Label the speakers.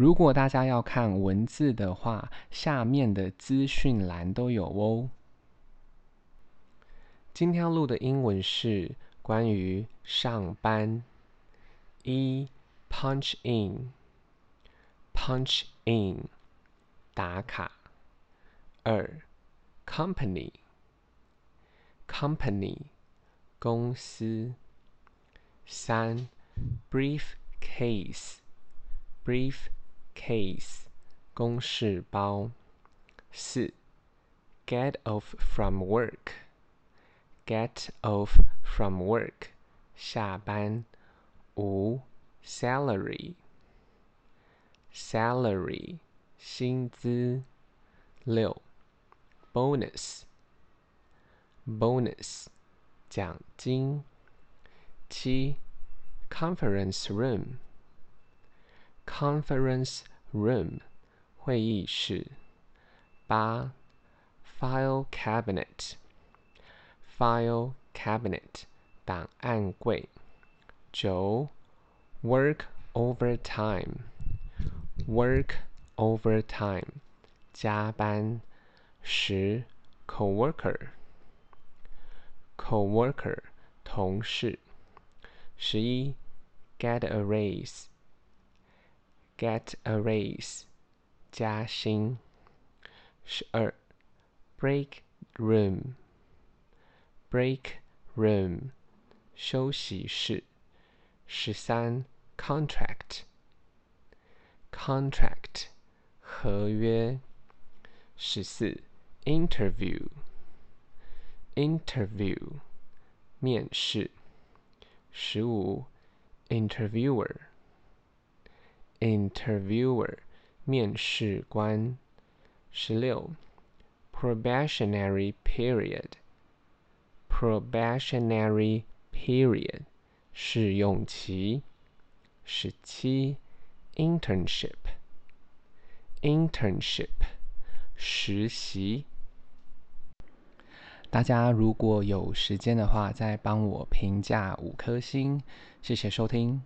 Speaker 1: 如果大家要看文字的话，下面的资讯栏都有哦。今天要录的英文是关于上班。一 punch in，punch in 打卡。二 company，company 公司。三，briefcase，brief briefcase，briefcase 公事包。四 get off from work，get off from work 下班。五 salary，salary 薪资。六 bonus，bonus 奖金。七 conference room，conference room 会议室。八 file cabinet，file cabinet 档案柜。九 work overtime，work overtime 加班。十 coworker，coworker 同事。十一 get a raise，get a raise 加薪。十二 break room，break room 休息室。十三 contract，contract 合约。十四 interview，interview 面试。十五 Interviewer，面试官。十六 probationary period，probationary period 试用期。十七 internship，internship 实习。大家如果有时间的话，再帮我评价五颗星，谢谢收听。